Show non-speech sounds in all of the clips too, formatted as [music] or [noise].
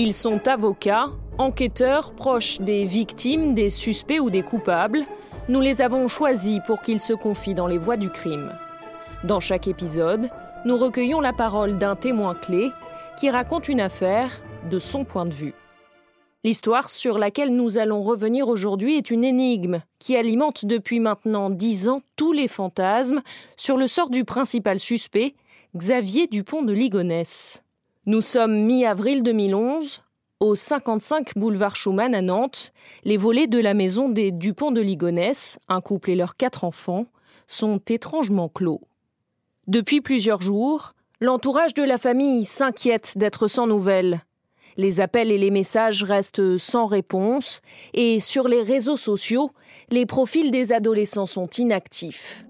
Ils sont avocats, enquêteurs proches des victimes, des suspects ou des coupables. Nous les avons choisis pour qu'ils se confient dans les voies du crime. Dans chaque épisode, nous recueillons la parole d'un témoin clé qui raconte une affaire de son point de vue. L'histoire sur laquelle nous allons revenir aujourd'hui est une énigme qui alimente depuis maintenant dix ans tous les fantasmes sur le sort du principal suspect, Xavier Dupont de Ligonnès. Nous sommes mi-avril 2011, au 55 boulevard Schumann à Nantes. Les volets de la maison des Dupont de Ligonnès, un couple et leurs quatre enfants, sont étrangement clos. Depuis plusieurs jours, l'entourage de la famille s'inquiète d'être sans nouvelles. Les appels et les messages restent sans réponse et sur les réseaux sociaux, les profils des adolescents sont inactifs.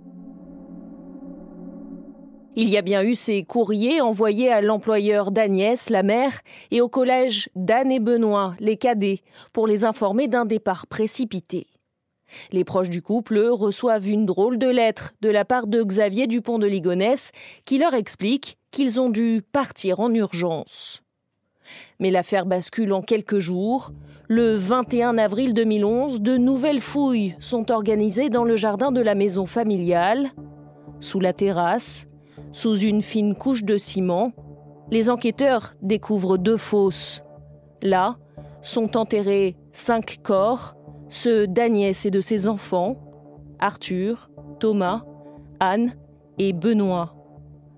Il y a bien eu ces courriers envoyés à l'employeur d'Agnès, la mère, et au collège d'Anne et Benoît, les cadets, pour les informer d'un départ précipité. Les proches du couple reçoivent une drôle de lettre de la part de Xavier Dupont de Ligonnès qui leur explique qu'ils ont dû partir en urgence. Mais l'affaire bascule en quelques jours. Le 21 avril 2011, de nouvelles fouilles sont organisées dans le jardin de la maison familiale. Sous la terrasse, sous une fine couche de ciment, les enquêteurs découvrent deux fosses. Là sont enterrés cinq corps, ceux d'Agnès et de ses enfants, Arthur, Thomas, Anne et Benoît.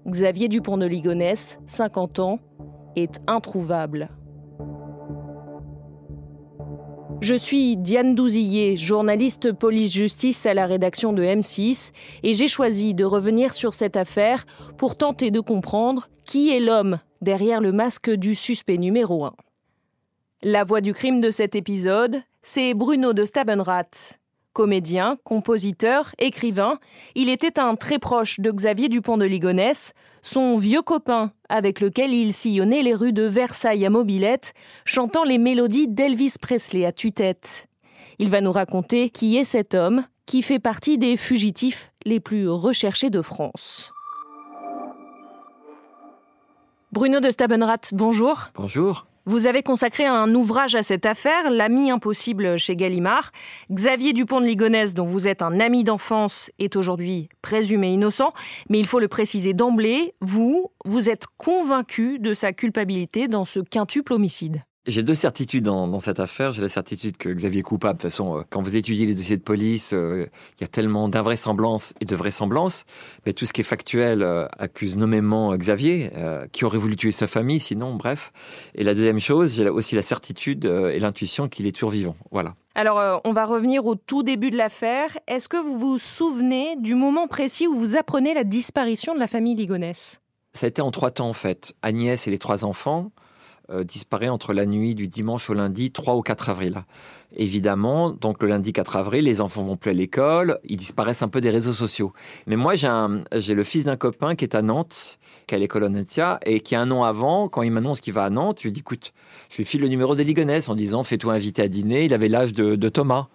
Xavier Dupont de Ligonnès, 50 ans, est introuvable. Je suis Diane Douzillet, journaliste police-justice à la rédaction de M6, et j'ai choisi de revenir sur cette affaire pour tenter de comprendre qui est l'homme derrière le masque du suspect numéro 1. La voix du crime de cet épisode, c'est Bruno de Stabenrath. Comédien, compositeur, écrivain, il était un très proche de Xavier Dupont de Ligonnès, son vieux copain avec lequel il sillonnait les rues de Versailles à mobilette, chantant les mélodies d'Elvis Presley à tue-tête. Il va nous raconter qui est cet homme qui fait partie des fugitifs les plus recherchés de France. Bruno de Stabenrath, bonjour. Bonjour. Vous avez consacré un ouvrage à cette affaire, L'ami impossible chez Gallimard. Xavier Dupont de Ligonnès, dont vous êtes un ami d'enfance, est aujourd'hui présumé innocent, mais il faut le préciser d'emblée, vous, vous êtes convaincu de sa culpabilité dans ce quintuple homicide. J'ai deux certitudes dans, cette affaire. J'ai la certitude que Xavier est coupable. De toute façon, euh, quand vous étudiez les dossiers de police, euh, il y a tellement d'invraisemblances et de vraisemblances. Mais tout ce qui est factuel euh, accuse nommément Xavier, qui aurait voulu tuer sa famille, sinon, bref. Et la deuxième chose, j'ai aussi la certitude et l'intuition qu'il est toujours vivant. Voilà. Alors, on va revenir au tout début de l'affaire. Est-ce que vous vous souvenez du moment précis où vous apprenez la disparition de la famille Ligonès Ça a été en trois temps, en fait. Agnès et les trois enfants euh, disparaît entre la nuit du dimanche au lundi 3 ou 4 avril. Évidemment, donc le lundi 4 avril, les enfants vont plus à l'école, ils disparaissent un peu des réseaux sociaux. Mais moi, j'ai le fils d'un copain qui est à Nantes, qui est à l'école Onetia, et qui un an avant, quand il m'annonce qu'il va à Nantes, je lui dis, écoute, je lui file le numéro de Ligonès en disant, fais-toi inviter à dîner. Il avait l'âge de Thomas.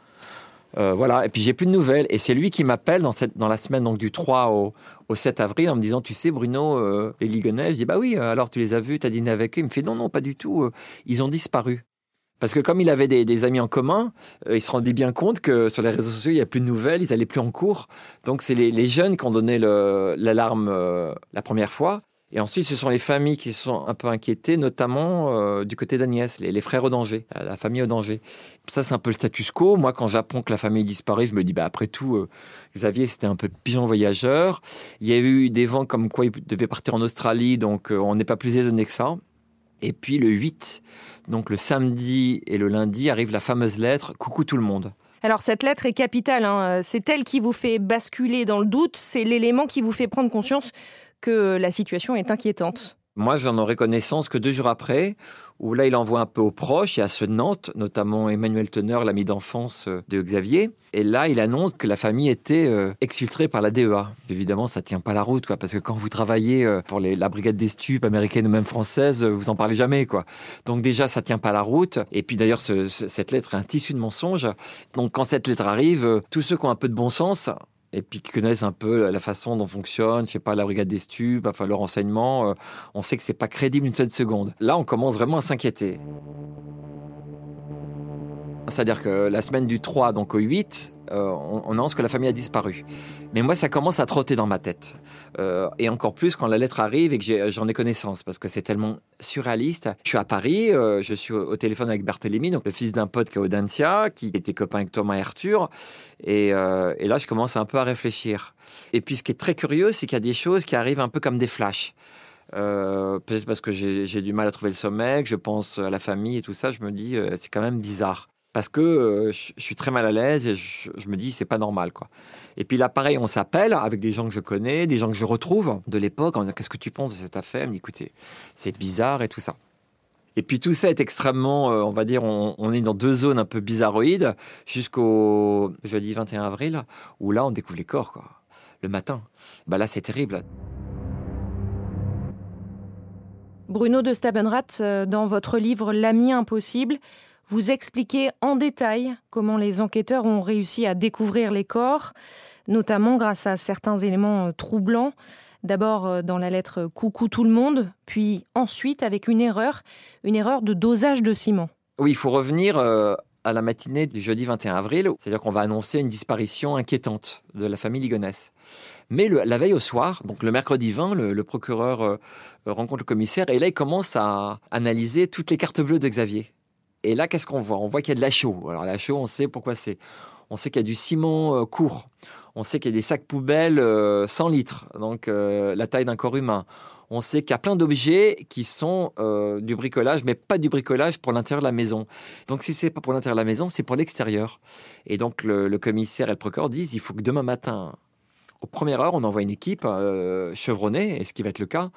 Euh, voilà. Et puis j'ai plus de nouvelles. Et c'est lui qui m'appelle dans, dans la semaine donc du 3 au, au 7 avril en me disant, tu sais, Bruno, euh, les Ligonnais. Je dis, bah oui, euh, alors tu les as vus, tu as dîné avec eux. Il me fait, non, non, pas du tout. ils ont disparu. Parce que comme il avait des, amis en commun, il se rendait bien compte que sur les réseaux sociaux, il n'y a plus de nouvelles, ils allaient plus en cours. Donc c'est les, les, jeunes qui ont donné l'alarme la première fois. Et ensuite, ce sont les familles qui sont un peu inquiétées, notamment euh, du côté d'Agnès, les, frères au danger, euh, la famille au danger. Ça, c'est un peu le status quo. Moi, quand j'apprends que la famille disparaît, je me dis, bah, après tout, euh, Xavier, c'était un peu pigeon voyageur. Il y a eu des vents comme quoi il devait partir en Australie, donc on n'est pas plus étonné que ça. Et puis le 8, donc le samedi et le lundi, arrive la fameuse lettre Coucou tout le monde. Alors cette lettre est capitale, hein. c'est elle qui vous fait basculer dans le doute, c'est l'élément qui vous fait prendre conscience que la situation est inquiétante. Moi, j'en aurais connaissance que deux jours après, où là, il envoie un peu aux proches et à ceux de Nantes, notamment Emmanuel Teneur, l'ami d'enfance euh, de Xavier. Et là, il annonce que la famille était euh, exfiltrée par la DEA. Évidemment, ça tient pas la route, quoi, parce que quand vous travaillez euh, pour la brigade des stupes américaine ou même française, vous en parlez jamais, quoi. Donc déjà, ça tient pas la route. Et puis d'ailleurs, cette lettre est un tissu de mensonges. Donc quand cette lettre arrive, tous ceux qui ont un peu de bon sens et puis qui connaissent un peu la façon dont fonctionne, je sais pas, la brigade des stupes, enfin le renseignement, euh, on sait que c'est pas crédible une seule seconde. Là, on commence vraiment à s'inquiéter. C'est-à-dire que la semaine du 3, donc au 8, euh, on, annonce que la famille a disparu. Mais moi, ça commence à trotter dans ma tête. Euh, et encore plus quand la lettre arrive et que j'en ai, connaissance, parce que c'est tellement surréaliste. Je suis à Paris, euh, je suis au, téléphone avec Barthélemy, donc le fils d'un pote qui est Audencia, qui était copain avec Thomas et Arthur. Et, et là, je commence un peu à réfléchir. Et puis, ce qui est très curieux, c'est qu'il y a des choses qui arrivent un peu comme des flashs. peut-être parce que j'ai du mal à trouver le sommeil, que je pense à la famille et tout ça, je me dis, c'est quand même bizarre parce que euh, je, suis très mal à l'aise et je, me dis c'est pas normal quoi. Et puis là pareil, on s'appelle avec des gens que je connais, des gens que je retrouve de l'époque en disant qu'est-ce que tu penses de cette affaire, me écoutez, c'est bizarre et tout ça. Et puis tout ça est extrêmement, euh, on va dire, on, est dans deux zones un peu bizarroïdes jusqu'au jeudi 21 avril où là on découvre les corps quoi, le matin. Bah là c'est terrible. Bruno de Stabenrath, euh, dans votre livre L'ami impossible, vous expliquez en détail comment les enquêteurs ont réussi à découvrir les corps, notamment grâce à certains éléments euh, troublants. D'abord euh, dans la lettre Coucou tout le monde, puis ensuite avec une erreur, une erreur de dosage de ciment. Oui, il faut revenir euh, à la matinée du jeudi 21 avril, c'est-à-dire qu'on va annoncer une disparition inquiétante de la famille Ligonès. Mais la veille au soir, donc le mercredi 20, le, procureur rencontre le commissaire et là il commence à analyser toutes les cartes bleues de Xavier. Et là, qu'est-ce qu'on voit? On voit qu'il y a de la chaux. Alors la chaux, on sait pourquoi c'est. On sait qu'il y a du ciment euh, court. On sait qu'il y a des sacs poubelles 100 euh, litres, donc euh, la taille d'un corps humain. On sait qu'il y a plein d'objets qui sont du bricolage, mais pas du bricolage pour l'intérieur de la maison. Donc si c'est pas pour l'intérieur de la maison, c'est pour l'extérieur. Et donc le, commissaire et le procureur disent il faut que demain matin, aux premières heures, on envoie une équipe chevronnée, et ce qui va être le cas.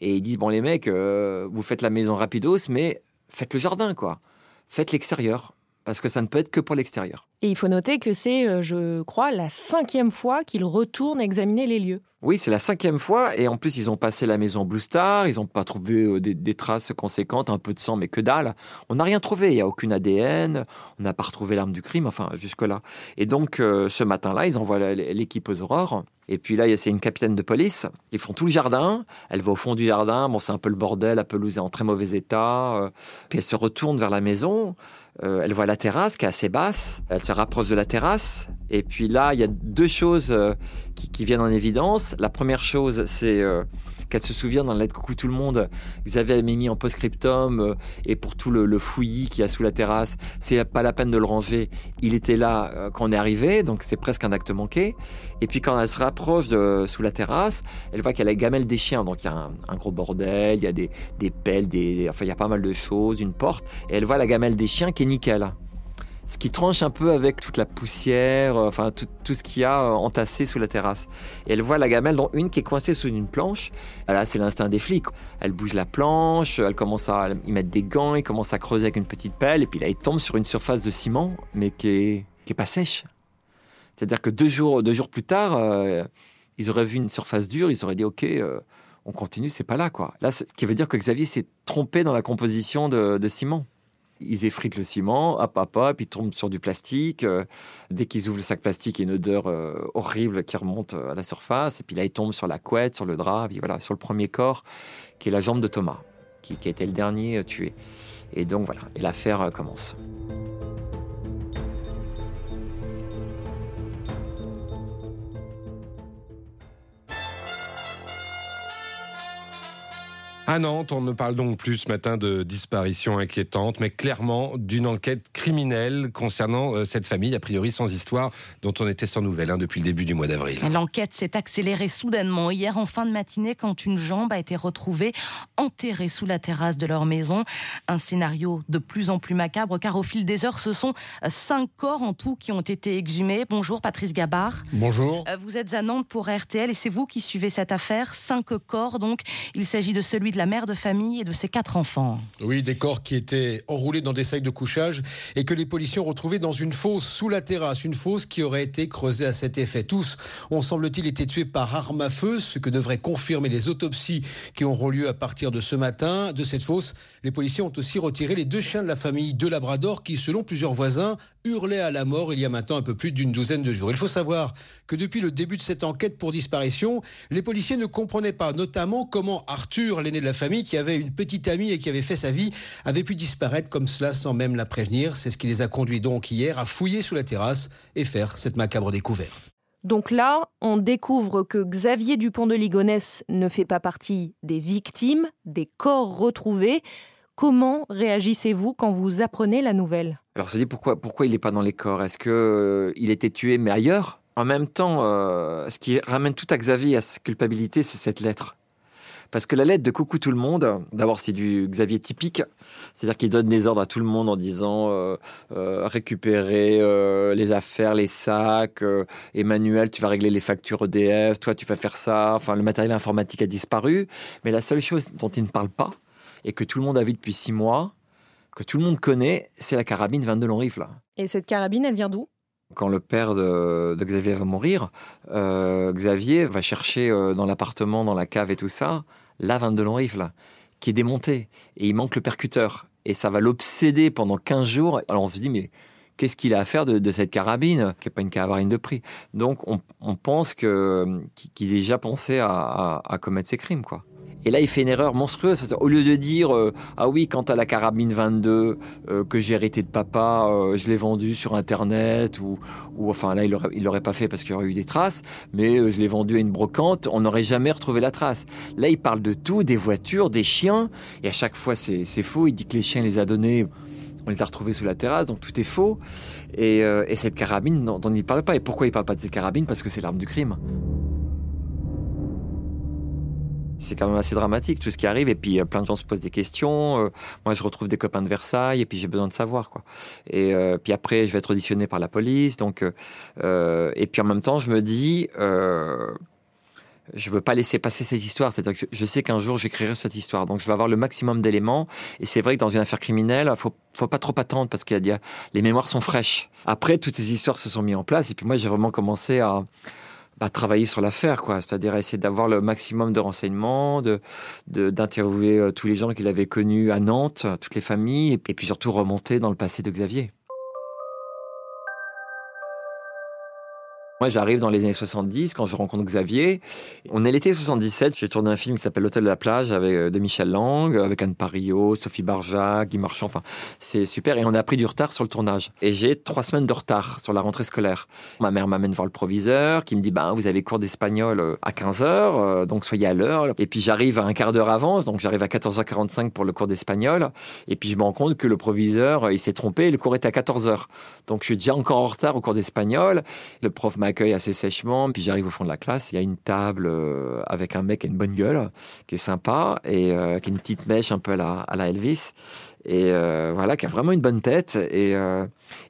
Et ils disent bon les mecs, vous faites la maison rapidos, mais faites le jardin quoi faites l'extérieur, parce que ça ne peut être que pour l'extérieur. Et il faut noter que c'est, euh, je crois, la cinquième fois qu'il retourne examiner les lieux. Oui, c'est la cinquième fois, et en plus ils ont passé la maison Blue Star, ils n'ont pas trouvé euh, des, traces conséquentes, un peu de sang, mais que dalle. On n'a rien trouvé, il n'y a aucune ADN, on n'a pas retrouvé l'arme du crime, enfin jusque-là. Et donc euh, ce matin-là, ils envoient l'équipe aux aurores. Et puis là, c'est une capitaine de police. Ils font tout le jardin. Elle va au fond du jardin. Bon, c'est un peu le bordel. La pelouse est en très mauvais état. Puis elle se retourne vers la maison. Euh, elle voit la terrasse qui est assez basse. Elle se rapproche de la terrasse. Et puis là, il y a deux choses euh, qui, viennent en évidence. La première chose, c'est euh, qu'elle se souvient dans la lettre Coucou tout le monde, Xavier avait mis en post-scriptum et pour tout le, fouillis qu'il y a sous la terrasse, c'est pas la peine de le ranger. Il était là quand on est arrivé, donc c'est presque un acte manqué. Et puis quand elle se rapproche de, sous la terrasse, elle voit qu'il y a la gamelle des chiens, donc il y a un, gros bordel, il y a des, pelles, enfin il y a pas mal de choses, une porte, et elle voit la gamelle des chiens qui est nickel. Ce qui tranche un peu avec toute la poussière, euh, enfin tout, ce qu'il y a euh, entassé sous la terrasse. Et elle voit la gamelle, dont une qui est coincée sous une planche. Là, c'est l'instinct des flics. Elle bouge la planche, elle commence à y mettre des gants, il commence à creuser avec une petite pelle, et puis là, il tombe sur une surface de ciment, mais qui est, qui est pas sèche. C'est-à-dire que deux jours, deux jours plus tard, euh, ils auraient vu une surface dure, ils auraient dit OK, on continue, c'est pas là quoi. Là, ce qui veut dire que Xavier s'est trompé dans la composition de ciment ils effritent le ciment, hop, hop, hop, ils tombent sur du plastique. Euh, dès qu'ils ouvrent le sac plastique, il y a une odeur euh, horrible qui remonte euh, à la surface. Et puis là, ils tombent sur la couette, sur le drap, puis voilà, sur le premier corps, qui est la jambe de Thomas, qui, qui a le dernier tué. Et donc voilà, et l'affaire commence. À Nantes, on ne parle donc plus ce matin de disparition inquiétante, mais clairement d'une enquête criminelle concernant euh, cette famille, a priori sans histoire, dont on était sans nouvelles hein, depuis le début du mois d'avril. L'enquête s'est accélérée soudainement hier en fin de matinée quand une jambe a été retrouvée enterrée sous la terrasse de leur maison. Un scénario de plus en plus macabre car au fil des heures, ce sont cinq corps en tout qui ont été exhumés. Bonjour Patrice Gabard. Bonjour. Euh, vous êtes à Nantes pour RTL et c'est vous qui suivez cette affaire. Cinq corps donc. Il s'agit de celui de la mère de famille et de ses quatre enfants. Oui, des corps qui étaient enroulés dans des sacs de couchage et que les policiers ont retrouvés dans une fosse sous la terrasse, une fosse qui aurait été creusée à cet effet. Tous ont semble-t-il été tués par arme à feu, ce que devraient confirmer les autopsies qui auront lieu à partir de ce matin. De cette fosse, les policiers ont aussi retiré les deux chiens de la famille de Labrador qui, selon plusieurs voisins, hurlait à la mort il y a maintenant un peu plus d'une douzaine de jours. Il faut savoir que depuis le début de cette enquête pour disparition, les policiers ne comprenaient pas notamment comment Arthur, l'aîné de la famille, qui avait une petite amie et qui avait fait sa vie, avait pu disparaître comme cela sans même la prévenir. C'est ce qui les a conduits donc hier à fouiller sous la terrasse et faire cette macabre découverte. Donc là, on découvre que Xavier Dupont de Ligonnès ne fait pas partie des victimes, des corps retrouvés. Comment réagissez-vous quand vous apprenez la nouvelle? Alors, se dit pourquoi, pourquoi il n'est pas dans les corps? Est-ce qu'il euh, il était tué, mais ailleurs? En même temps, euh, ce qui ramène tout à Xavier à sa culpabilité, c'est cette lettre. Parce que la lettre de Coucou tout le monde, d'abord c'est du Xavier typique, c'est-à-dire qu'il donne des ordres à tout le monde en disant euh, euh, récupérer les affaires, les sacs, Emmanuel tu vas régler les factures EDF, toi tu vas faire ça, enfin le matériel informatique a disparu, mais la seule chose dont il ne parle pas, et que tout le monde a vu depuis six mois, que tout le monde connaît, c'est la carabine 22 long rifle. Et cette carabine, elle vient d'où? Quand le père de, Xavier va mourir, Xavier va chercher dans l'appartement, dans la cave et tout ça, la 22 long rifle, qui est démontée. Et il manque le percuteur. Et ça va l'obséder pendant 15 jours. Alors on se dit, mais qu'est-ce qu'il a à faire de, cette carabine, qui n'est pas une carabine de prix? Donc on, pense que qu'il déjà pensé à, à commettre ces crimes, quoi. Et là, il fait une erreur monstrueuse. Au lieu de dire euh, ah oui, quant à la carabine 22 euh, que j'ai hérité de papa, euh, je l'ai vendue sur internet ou, ou enfin là, il l'aurait, l'aurait pas fait parce qu'il y aurait eu des traces, mais je l'ai vendue à une brocante, on n'aurait jamais retrouvé la trace. Là, il parle de tout, des voitures, des chiens, et à chaque fois, c'est, faux. Il dit que les chiens les a donnés. On les a retrouvés sous la terrasse, donc tout est faux. Et, cette carabine dont, dont il ne parle pas. Et pourquoi il ne parle pas de cette carabine? Parce que c'est l'arme du crime c'est quand même assez dramatique tout ce qui arrive et puis euh, plein de gens se posent des questions euh, moi je retrouve des copains de Versailles et puis j'ai besoin de savoir quoi et euh, puis après je vais être auditionné par la police donc et puis en même temps je me dis je veux pas laisser passer cette histoire. C'est-à-dire que je, sais qu'un jour j'écrirai cette histoire. Donc je vais avoir le maximum d'éléments. Et c'est vrai que dans une affaire criminelle, faut, faut pas trop attendre parce qu'il y a, les mémoires sont fraîches. Après, toutes ces histoires se sont mises en place. Et puis moi, j'ai vraiment commencé à, bah, travailler sur l'affaire, quoi. C'est-à-dire essayer d'avoir le maximum de renseignements, de, d'interviewer euh, tous les gens qu'il avait connus à Nantes, toutes les familles, et puis surtout remonter dans le passé de Xavier. Moi, j'arrive dans les années 70 quand je rencontre Xavier. On est l'été 77. J'ai tourné un film qui s'appelle L'Hôtel de la plage avec euh, de Michel Lang, avec Anne Parillo, Sophie Barja, Guy Marchand. Enfin, c'est super. Et on a pris du retard sur le tournage. Et j'ai trois semaines de retard sur la rentrée scolaire. Ma mère m'amène voir le proviseur qui me dit, bah, vous avez cours d'espagnol euh, à 15 heures, euh, donc soyez à l'heure. Et puis j'arrive à un quart d'heure avant, donc j'arrive à 14h45 pour le cours d'espagnol. Et puis je me rends compte que le proviseur, il s'est trompé. Le cours était à 14h. Donc je suis déjà encore en retard au cours d'espagnol. Le prof m'a accueille assez sèchement. Puis j'arrive au fond de la classe, il y a une table euh, avec un mec qui a une bonne gueule, qui est sympa et euh, qui a une petite mèche un peu à la, à la Elvis. Et euh, voilà, qui a vraiment une bonne tête. Et,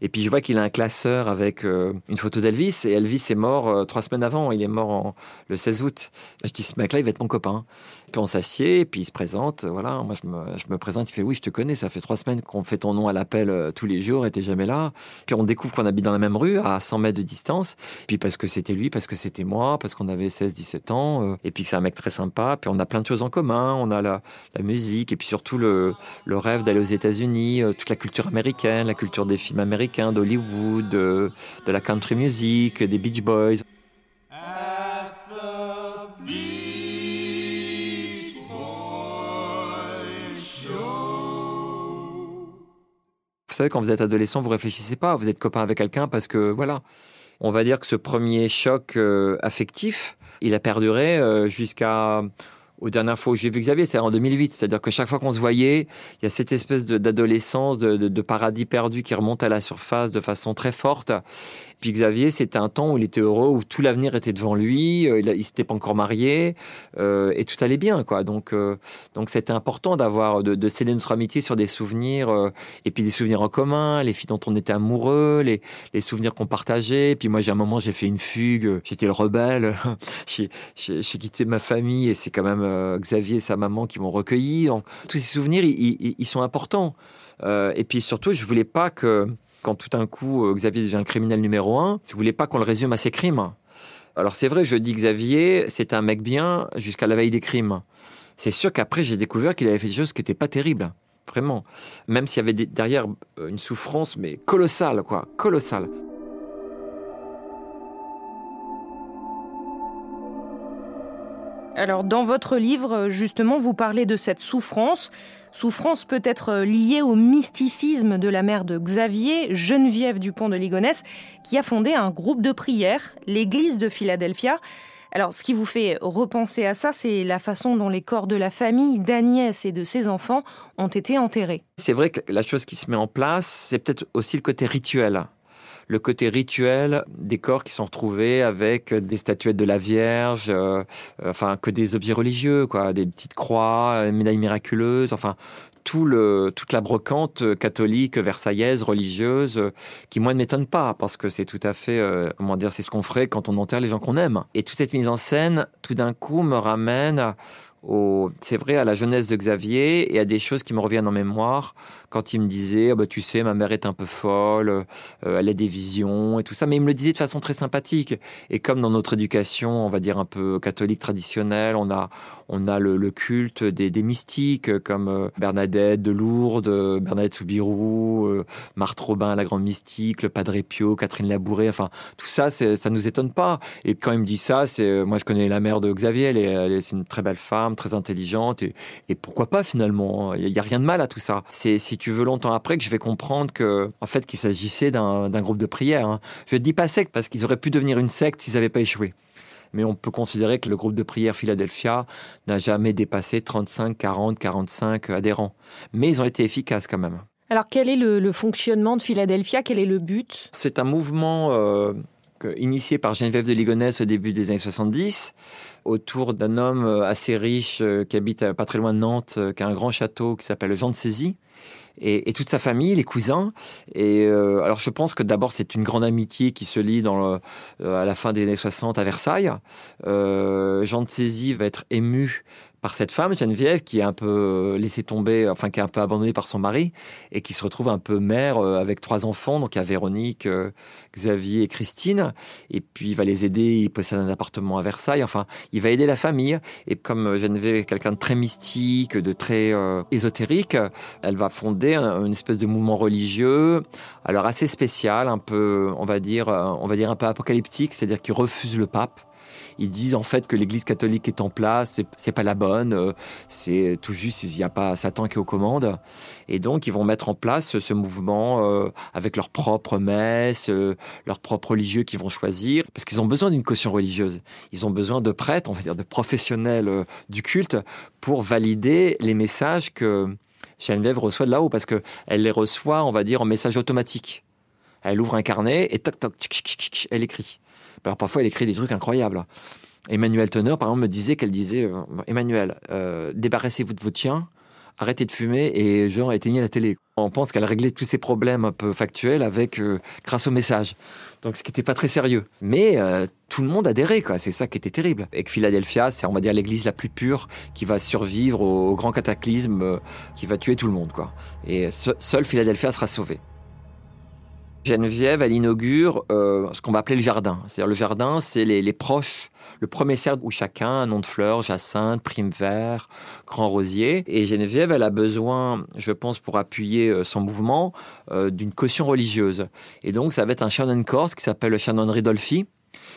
et puis je vois qu'il a un classeur avec une photo d'Elvis. Et Elvis est mort trois semaines avant. Il est mort le 16 août. Je dis, ce mec-là, il va être mon copain. Puis on s'assied, puis il se présente. Voilà, moi je me, je me, présente. Il fait Oui, je te connais, ça fait trois semaines qu'on fait ton nom à l'appel euh, tous les jours et t'es jamais là. Puis on découvre qu'on habite dans la même rue, à 100 mètres de distance. Puis parce que c'était lui, parce que c'était moi, parce qu'on avait 16, 17 ans. Euh, et puis que c'est un mec très sympa. Puis on a plein de choses en commun. On a la, la musique et puis surtout le, le rêve d'aller aux États-Unis, euh, toute la culture américaine, la culture des films américains, d'Hollywood, de, de la country music, des Beach Boys. savez, quand vous êtes adolescent, vous réfléchissez pas, vous êtes copain avec quelqu'un parce que voilà. On va dire que ce premier choc euh, affectif, il a perduré euh, jusqu'à aux dernières fois où j'ai vu Xavier, c'est en 2008. C'est-à-dire que chaque fois qu'on se voyait, il y a cette espèce d'adolescence, de, de, paradis perdu qui remonte à la surface de façon très forte. Puis Xavier, c'était un temps où il était heureux, où tout l'avenir était devant lui. Euh, il, il s'était pas encore marié euh, et tout allait bien, quoi. Donc, euh, donc c'était important d'avoir de, de, céder notre amitié sur des souvenirs euh, et puis des souvenirs en commun, les filles dont on était amoureux, les, les souvenirs qu'on partageait. Puis moi, j'ai un moment, j'ai fait une fugue. J'étais le rebelle. [laughs] j'ai quitté ma famille et c'est quand même euh, Xavier et sa maman qui m'ont recueilli. Donc, tous ces souvenirs, ils, ils, ils sont importants. et puis surtout, je voulais pas que quand tout d'un coup euh, Xavier devient criminel numéro un, je voulais pas qu'on le résume à ses crimes. Alors c'est vrai, je dis Xavier, c'est un mec bien jusqu'à la veille des crimes. C'est sûr qu'après j'ai découvert qu'il avait fait des choses qui n'étaient pas terribles. vraiment. Même s'il y avait derrière une souffrance, mais colossale, quoi, colossale. Alors dans votre livre, justement, vous parlez de cette souffrance, souffrance peut-être liée au mysticisme de la mère de Xavier, Geneviève Dupont de Ligonnès, qui a fondé un groupe de prière, l'église de Philadelphia. Alors ce qui vous fait repenser à ça, c'est la façon dont les corps de la famille d'Agnès et de ses enfants ont été enterrés. C'est vrai que la chose qui se met en place, c'est peut-être aussi le côté rituel le côté rituel des corps qui sont retrouvés avec des statuettes de la Vierge, euh, enfin que des objets religieux, quoi, des petites croix, une médaille miraculeuse, enfin tout le, toute la brocante catholique versaillaise religieuse qui moi ne m'étonne pas parce que c'est tout à fait euh, comment dire c'est ce qu'on ferait quand on enterre les gens qu'on aime. Et toute cette mise en scène tout d'un coup me ramène c'est vrai, à la jeunesse de Xavier et à des choses qui me reviennent en mémoire quand il me disait, oh bah, tu sais, ma mère est un peu folle, euh, elle a des visions et tout ça, mais il me le disait de façon très sympathique. Et comme dans notre éducation, on va dire un peu catholique traditionnelle, on a, on a le, culte des, mystiques comme euh, Bernadette de Lourdes, Bernadette Soubirou, euh, Marthe Robin, la grande mystique, le Padre Pio, Catherine Labouré, enfin, tout ça, ça nous étonne pas. Et quand il me dit ça, c'est, moi je connais la mère de Xavier, elle est, une très belle femme, très intelligente, et, pourquoi pas finalement? Il n'y a, rien de mal à tout ça. Si tu veux longtemps après que je vais comprendre que, en fait, qu'il s'agissait d'un groupe de prière. Hein. Je ne dis pas secte parce qu'ils auraient pu devenir une secte s'ils n'avaient pas échoué mais on peut considérer que le groupe de prière Philadelphia n'a jamais dépassé 35, 40, 45 adhérents. Mais ils ont été efficaces quand même. Alors quel est le, fonctionnement de Philadelphia? Quel est le but? C'est un mouvement euh, initié par Geneviève de Ligonnès au début des années 70 autour d'un homme euh, assez riche euh, qui habite pas très loin de Nantes, qui a un grand château qui s'appelle Jean de Saisie. Et, toute sa famille, les cousins. Et alors, je pense que d'abord, c'est une grande amitié qui se lie dans à la fin des années 60 à Versailles. Jean de Saisie va être ému par cette femme, Geneviève, qui est un peu euh, laissée tomber, enfin qui est un peu abandonnée par son mari, et qui se retrouve un peu mère euh, avec trois enfants. Donc il y a Véronique, euh, Xavier et Christine. Et puis il va les aider, il possède un appartement à Versailles. Enfin, il va aider la famille. Et comme Geneviève est quelqu'un de très mystique, de très ésotérique, elle va fonder une espèce de mouvement religieux, alors assez spécial, un peu, on va dire, on va dire un peu apocalyptique, c'est-à-dire qu'il refuse le pape ils disent en fait que l'Église catholique est en place, c'est pas la bonne, euh, c'est tout juste il n'y a pas Satan qui est aux commandes, et donc ils vont mettre en place ce mouvement euh, avec leurs propres messes, euh, leurs propres religieux qu'ils vont choisir, parce qu'ils ont besoin d'une caution religieuse, ils ont besoin de prêtres, on va dire de professionnels du culte pour valider les messages que Geneviève reçoit de là-haut, parce que elle les reçoit, on va dire, en message automatique. Elle ouvre un carnet et toc toc, elle écrit. Alors parfois, elle écrit des trucs incroyables. Emmanuel Teneur, par exemple, me disait qu'elle disait euh, Emmanuel, euh, débarrassez-vous de votre chien, arrêtez de fumer et genre éteignez la télé. On pense qu'elle réglait tous ces problèmes un peu factuels avec euh, grâce au message. Donc ce qui n'était pas très sérieux. Mais tout le monde adhérait, quoi. C'est ça qui était terrible. Et que Philadelphia, c'est on va dire l'église la plus pure qui va survivre au, grand cataclysme qui va tuer tout le monde, quoi. Et seul Philadelphia sera sauvé. Geneviève, elle inaugure euh, ce qu'on va appeler le jardin. C'est-à-dire le jardin, c'est les, proches, le premier cercle où chacun un nom de fleurs, jacinthe, prime vert, grand rosier. Et Geneviève, elle a besoin, je pense, pour appuyer euh, son mouvement, euh, d'une caution religieuse. Et donc, ça va être un Shannon Corse qui s'appelle le Shannon Ridolfi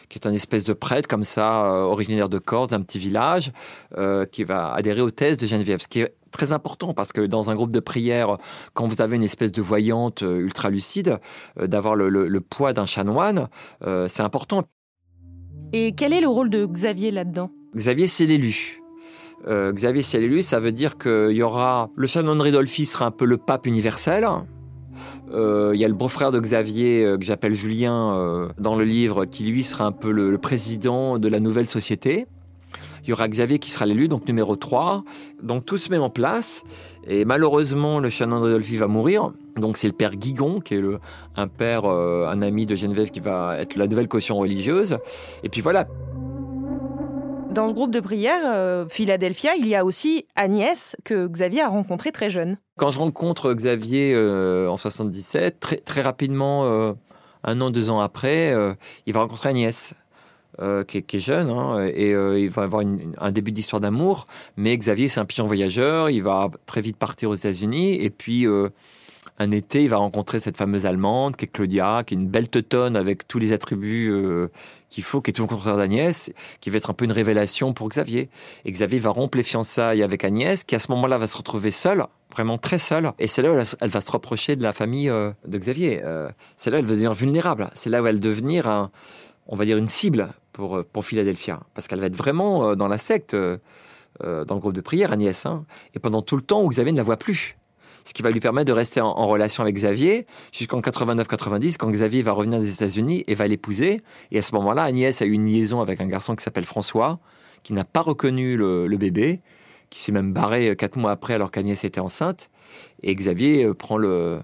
qui est un espèce de prêtre comme ça, originaire de Corse, d'un petit village, qui va adhérer aux thèses de Geneviève. Ce qui est très important parce que dans un groupe de prière, quand vous avez une espèce de voyante euh, ultra lucide, euh, d'avoir le, poids d'un chanoine, euh, c'est important. Et quel est le rôle de Xavier là-dedans? Xavier, c'est l'élu. Xavier, c'est l'élu, ça veut dire qu'il y aura. Le chanoine Ridolfi sera un peu le pape universel. Il y a le beau-frère de Xavier, que j'appelle Julien dans le livre, qui lui sera un peu le président de la nouvelle société. Il y aura Xavier qui sera l'élu, donc numéro 3. Donc tout se met en place. Et malheureusement, le chanoine Rodolphe va mourir. Donc c'est le père Guigon, qui est le, un père, euh, un ami de Geneviève, qui va être la nouvelle caution religieuse. Et puis voilà. Dans ce groupe de prière, euh, Philadelphia, il y a aussi Agnès, que Xavier a rencontrée très jeune. Quand je rencontre Xavier euh, en 77, très, très rapidement, un an, deux ans après, il va rencontrer Agnès. Euh, qui, est, jeune, hein, et euh, il va avoir un début d'histoire d'amour. Mais Xavier, c'est un pigeon voyageur, il va très vite partir aux États-Unis, et puis euh, un été, il va rencontrer cette fameuse Allemande, qui est Claudia, qui est une belle teutonne avec tous les attributs qu'il faut, qui est tout le contraire d'Agnès, qui va être un peu une révélation pour Xavier. Et Xavier va rompre les fiançailles avec Agnès, qui à ce moment-là va se retrouver seule, vraiment très seule. Et c'est là où elle va se rapprocher de la famille de Xavier. c'est là où elle va devenir vulnérable. C'est là où elle va devenir on va dire, une cible pour, euh, pour Philadelphia, parce qu'elle va être vraiment euh, dans la secte, euh, dans le groupe de prière, Agnès, hein, et pendant tout le temps où Xavier ne la voit plus. Ce qui va lui permettre de rester en, relation avec Xavier jusqu'en 89-90, quand Xavier va revenir des États-Unis et va l'épouser. Et à ce moment-là, Agnès a eu une liaison avec un garçon qui s'appelle François, qui n'a pas reconnu le, le bébé, qui s'est même barré quatre mois après alors qu'Agnès était enceinte. Et Xavier prend le,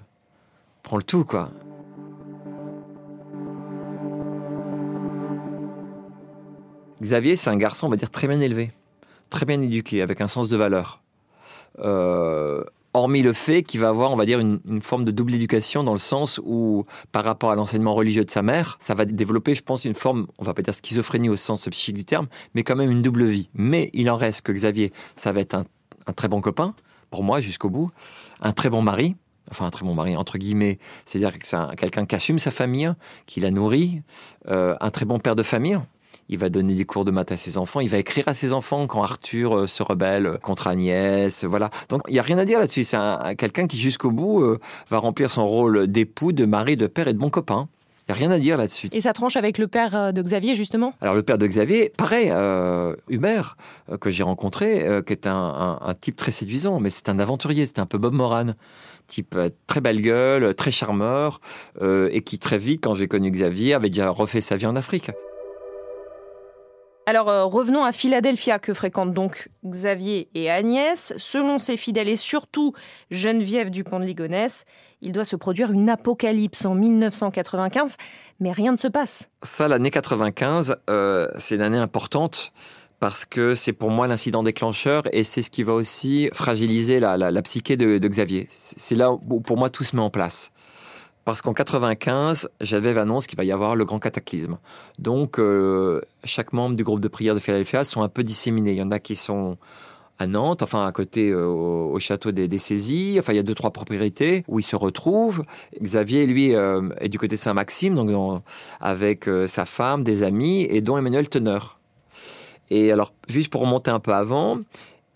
prend le tout, quoi. Xavier, c'est un garçon, on va dire, très bien élevé, très bien éduqué, avec un sens de valeur. Euh, hormis le fait qu'il va avoir, on va dire, une, forme de double éducation dans le sens où, par rapport à l'enseignement religieux de sa mère, ça va développer, je pense, une forme, on va pas dire schizophrénie au sens psychique du terme, mais quand même une double vie. Mais il en reste que Xavier, ça va être un, très bon copain, pour moi, jusqu'au bout, un très bon mari, enfin un très bon mari entre guillemets, c'est-à-dire que c'est quelqu'un qui assume sa famille, qui la nourrit, euh, un très bon père de famille, il va donner des cours de maths à ses enfants, il va écrire à ses enfants quand Arthur euh, se rebelle contre Agnès, voilà. Donc il y a rien à dire là-dessus, c'est quelqu'un qui jusqu'au bout euh, va remplir son rôle d'époux, de mari, de père et de bon copain. Il n'y a rien à dire là-dessus. Et ça tranche avec le père euh, de Xavier, justement? Alors, le père de Xavier, pareil, Hubert, que j'ai rencontré, qui est un, un, type très séduisant, mais c'est un aventurier, c'est un peu Bob Moran. Type très belle gueule, très charmeur, et qui très vite, quand j'ai connu Xavier, avait déjà refait sa vie en Afrique. Alors euh, revenons à Philadelphia que fréquentent donc Xavier et Agnès. Selon ses fidèles et surtout Geneviève Dupont de Ligonnès, il doit se produire une apocalypse en 1995, mais rien ne se passe. Ça, l'année 95, euh, c'est une année importante parce que c'est pour moi l'incident déclencheur et c'est ce qui va aussi fragiliser la, psyché de, de Xavier. C'est là où pour moi tout se met en place parce qu'en 95, j'avais annonce qu'il va y avoir le grand cataclysme. Donc, euh, chaque membre du groupe de prière de Philadelphia sont un peu disséminés. Il y en a qui sont à Nantes, enfin à côté euh, au, château des, des, Saisies. Enfin, il y a deux trois propriétés où ils se retrouvent. Xavier, lui, euh, est du côté de Saint-Maxime, donc avec sa femme, des amis, et dont Emmanuel Teneur. Et alors, juste pour remonter un peu avant,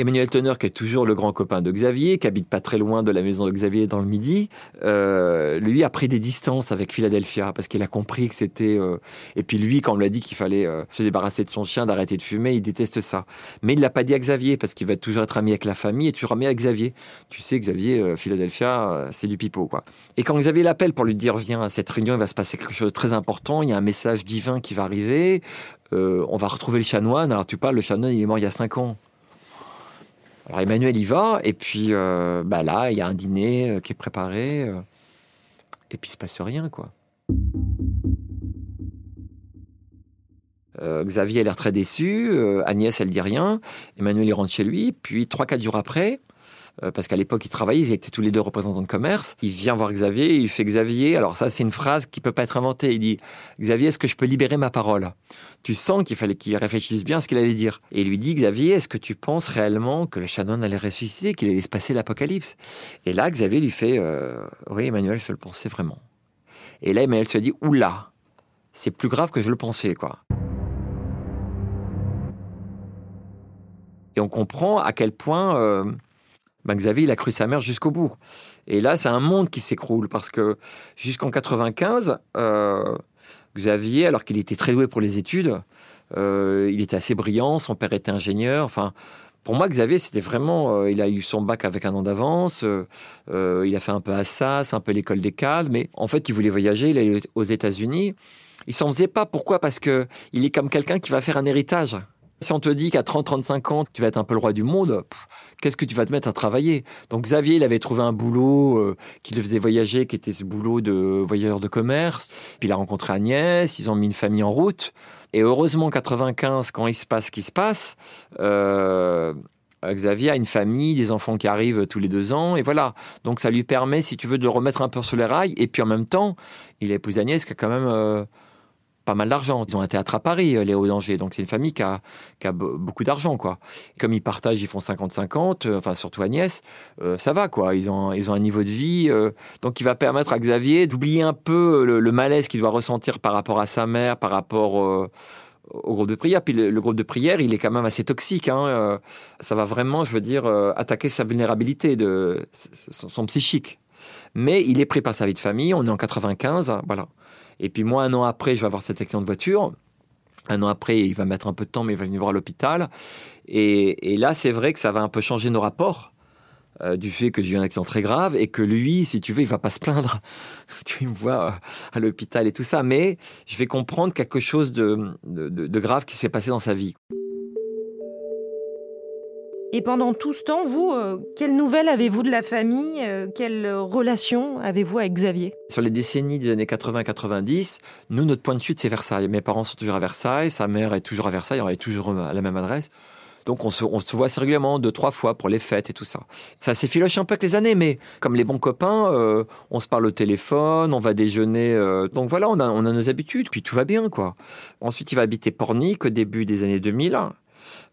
Emmanuel Teneur, qui est toujours le grand copain de Xavier, qui habite pas très loin de la maison de Xavier dans le Midi, euh, lui a pris des distances avec Philadelphia parce qu'il a compris que c'était. Euh, et puis lui, quand on lui a dit qu'il fallait euh, se débarrasser de son chien, d'arrêter de fumer, il déteste ça. Mais il l'a pas dit à Xavier parce qu'il va toujours être ami avec la famille et toujours ami avec Xavier. Tu sais, Xavier, Philadelphia, c'est du pipeau, quoi. Et quand Xavier l'appelle pour lui dire viens à cette réunion, il va se passer quelque chose de très important. Il y a un message divin qui va arriver. on va retrouver le chanoine. Alors tu parles, le chanoine, il est mort il y a cinq ans. Alors Emmanuel y va, et puis euh, bah là, il y a un dîner euh, qui est préparé, euh, et puis il se passe rien, quoi. Xavier a l'air très déçu, Agnès, elle dit rien, Emmanuel, il rentre chez lui, puis trois, quatre jours après, parce qu'à l'époque, ils travaillaient, ils étaient tous les deux représentants de commerce. Il vient voir Xavier, il fait Xavier. Alors ça, c'est une phrase qui peut pas être inventée. Il dit Xavier, est-ce que je peux libérer ma parole? Tu sens qu'il fallait qu'il réfléchisse bien à ce qu'il allait dire. Et il lui dit Xavier, est-ce que tu penses réellement que le chanoine allait ressusciter, qu'il allait se passer l'apocalypse? Et là, Xavier lui fait euh, Oui, Emmanuel, je le pensais vraiment. Et là, Emmanuel se dit Oula, c'est plus grave que je le pensais, quoi. Et on comprend à quel point euh, ben Xavier, il a cru sa mère jusqu'au bout. Et là, c'est un monde qui s'écroule parce que jusqu'en 95, euh, Xavier, alors qu'il était très doué pour les études, euh, il était assez brillant, son père était ingénieur. Enfin, pour moi, Xavier, c'était vraiment. Euh, il a eu son bac avec un an d'avance. il a fait un peu Assas, un peu l'école des cadres, mais en fait, il voulait voyager. Il est aux États-Unis. Il s'en faisait pas. Pourquoi? Parce que il est comme quelqu'un qui va faire un héritage. Si on te dit qu'à 30-35 ans, tu vas être un peu le roi du monde, qu'est-ce que tu vas te mettre à travailler? Donc Xavier, il avait trouvé un boulot euh, qui le faisait voyager, qui était ce boulot de voyageur de commerce. Puis il a rencontré Agnès, ils ont mis une famille en route. Et heureusement, 95, quand il se passe ce qui se passe, euh, Xavier a une famille, des enfants qui arrivent tous les deux ans, et voilà. Donc ça lui permet, si tu veux, de le remettre un peu sur les rails. Et puis en même temps, il a épousé Agnès, qui a quand même... Euh, pas mal d'argent. Ils ont un théâtre à Paris, euh, les Hauts-d'Angers. Donc, c'est une famille qui a, beaucoup d'argent, quoi. Comme ils partagent, ils font 50-50, euh, enfin, surtout Agnès, euh, ça va, quoi. Ils ont, ils ont un niveau de vie. donc, il va permettre à Xavier d'oublier un peu le, malaise qu'il doit ressentir par rapport à sa mère, par rapport au groupe de prière. Puis le, groupe de prière, il est quand même assez toxique. Hein. ça va vraiment, je veux dire, attaquer sa vulnérabilité, de son, psychique. Mais il est pris par sa vie de famille. On est en 95, voilà. Et puis moi, un an après, je vais avoir cet accident de voiture. Un an après, il va mettre un peu de temps, mais il va venir voir à l'hôpital. Et, là, c'est vrai que ça va un peu changer nos rapports. Euh, du fait que j'ai eu un accident très grave et que lui, si tu veux, il va pas se plaindre. [laughs] tu me vois euh, à l'hôpital et tout ça, mais je vais comprendre quelque chose de, de grave qui s'est passé dans sa vie. Et pendant tout ce temps, vous, euh, quelles nouvelles avez-vous de la famille euh, Quelle relation avez-vous avec Xavier? Sur les décennies des années 80-90, nous, notre point de chute, c'est Versailles. Mes parents sont toujours à Versailles, sa mère est toujours à Versailles, elle est toujours à la même adresse. Donc on se, voit assez régulièrement, deux, trois fois pour les fêtes et tout ça. Ça s'effiloche un peu avec les années, mais comme les bons copains, euh, on se parle au téléphone, on va déjeuner. donc voilà, on a, on a nos habitudes, puis tout va bien, quoi. Ensuite, il va habiter Pornic au début des années 2000.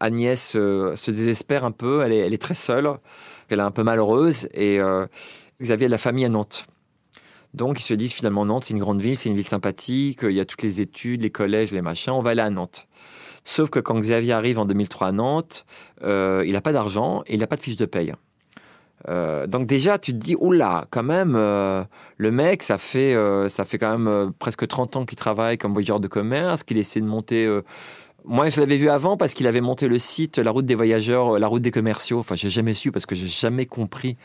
Agnès euh, se désespère un peu, elle est, très seule, elle est un peu malheureuse, et euh, Xavier a de la famille à Nantes. Donc ils se disent finalement Nantes, c'est une grande ville, c'est une ville sympathique, il y a toutes les études, les collèges, les machins, on va aller à Nantes. Sauf que quand Xavier arrive en 2003 à Nantes, euh, il n'a pas d'argent et il n'a pas de fiche de paye. donc déjà, tu te dis, oula, quand même, le mec, ça fait, ça fait quand même presque 30 ans qu'il travaille comme voyageur de commerce, qu'il essaie de monter moi, je l'avais vu avant parce qu'il avait monté le site La route des voyageurs, la route des commerciaux. Enfin, j'ai jamais su parce que j'ai jamais compris.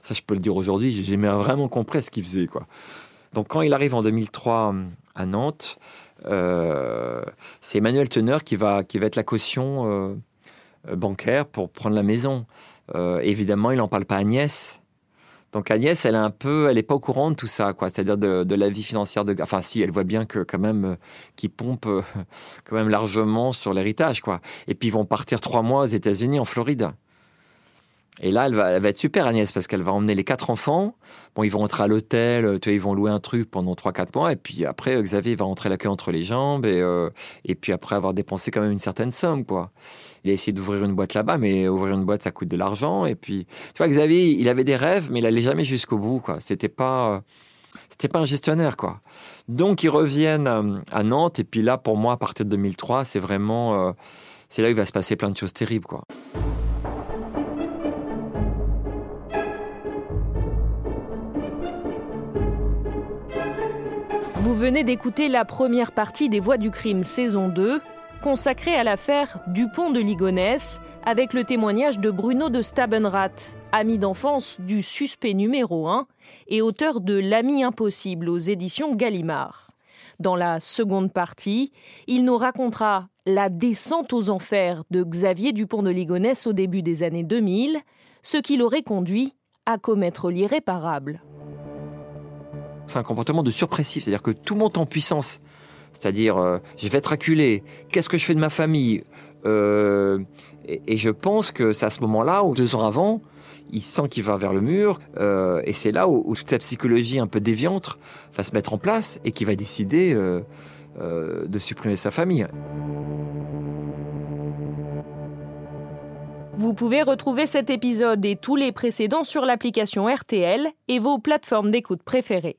Ça, je peux le dire aujourd'hui. J'ai jamais vraiment compris ce qu'il faisait, quoi. Donc, quand il arrive en 2003 à Nantes, euh, c'est Emmanuel Teneur qui va, qui va être la caution euh, bancaire pour prendre la maison. Euh, évidemment, il n'en parle pas à Agnès. Donc Agnès, elle est un peu, elle est pas au courant de tout ça, quoi. C'est-à-dire de, la vie financière de, enfin si, elle voit bien que quand même, euh, qui pompe euh, [laughs] quand même largement sur l'héritage, quoi. Et puis ils vont partir trois mois aux États-Unis, en Floride. Et là, elle va, être super Agnès parce qu'elle va emmener les quatre enfants. Bon, ils vont rentrer à l'hôtel, tu vois, ils vont louer un truc pendant trois, quatre mois. Et puis après, Xavier va rentrer la queue entre les jambes et, euh, et puis après avoir dépensé quand même une certaine somme, quoi. Il a essayé d'ouvrir une boîte là-bas, mais ouvrir une boîte, ça coûte de l'argent. Et puis, tu vois, Xavier, il avait des rêves, mais il allait jamais jusqu'au bout, quoi. C'était pas, c'était pas un gestionnaire, quoi. Donc, ils reviennent à Nantes. Et puis là, pour moi, à partir de 2003, c'est vraiment, euh, c'est là où il va se passer plein de choses terribles, quoi. Vous venez d'écouter la première partie des Voix du crime saison 2, consacrée à l'affaire Dupont de Ligonnès, avec le témoignage de Bruno de Stabenrath, ami d'enfance du suspect numéro 1 et auteur de L'ami impossible aux éditions Gallimard. Dans la seconde partie, il nous racontera la descente aux enfers de Xavier Dupont de Ligonnès au début des années 2000, ce qui l'aurait conduit à commettre l'irréparable c'est un comportement de surpressif, c'est-à-dire que tout monte en puissance. C'est-à-dire, euh, je vais être acculé, qu'est-ce que je fais de ma famille euh, et, je pense que c'est à ce moment-là, ou deux ans avant, il sent qu'il va vers le mur, euh, et c'est là où, toute la psychologie un peu déviante va se mettre en place et qui va décider de supprimer sa famille. Vous pouvez retrouver cet épisode et tous les précédents sur l'application RTL et vos plateformes d'écoute préférées.